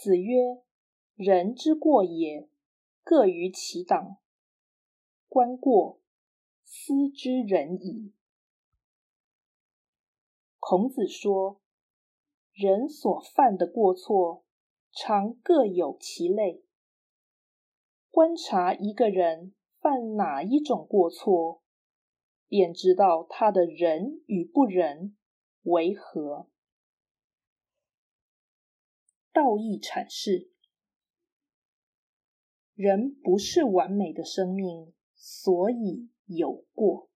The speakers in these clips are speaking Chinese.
子曰：“人之过也，各于其党。观过，斯之仁矣。”孔子说：“人所犯的过错，常各有其类。观察一个人犯哪一种过错，便知道他的仁与不仁为何。”道义阐释：人不是完美的生命，所以有过。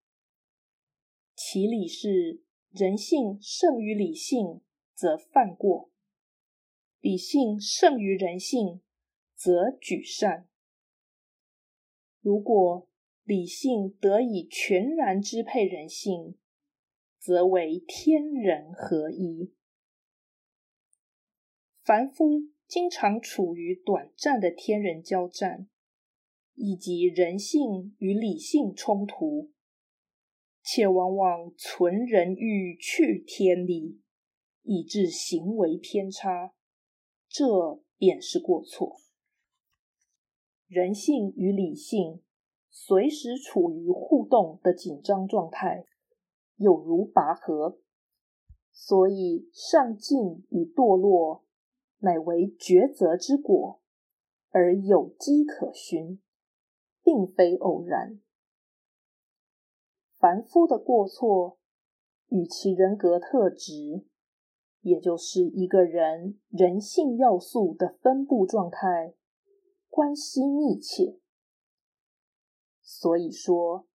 其理是：人性胜于理性，则犯过；理性胜于人性，则举善。如果理性得以全然支配人性，则为天人合一。凡夫经常处于短暂的天人交战，以及人性与理性冲突，且往往存人欲去天理，以致行为偏差，这便是过错。人性与理性随时处于互动的紧张状态，有如拔河，所以上进与堕落。乃为抉择之果，而有迹可循，并非偶然。凡夫的过错与其人格特质，也就是一个人人性要素的分布状态，关系密切。所以说，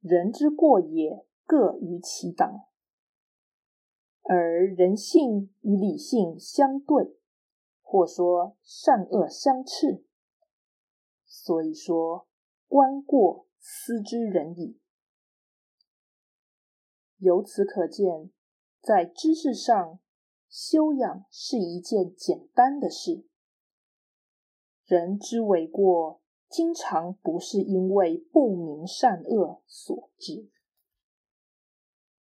人之过也，各于其党，而人性与理性相对。或说善恶相斥，所以说观过思之人矣。由此可见，在知识上修养是一件简单的事。人之为过，经常不是因为不明善恶所致。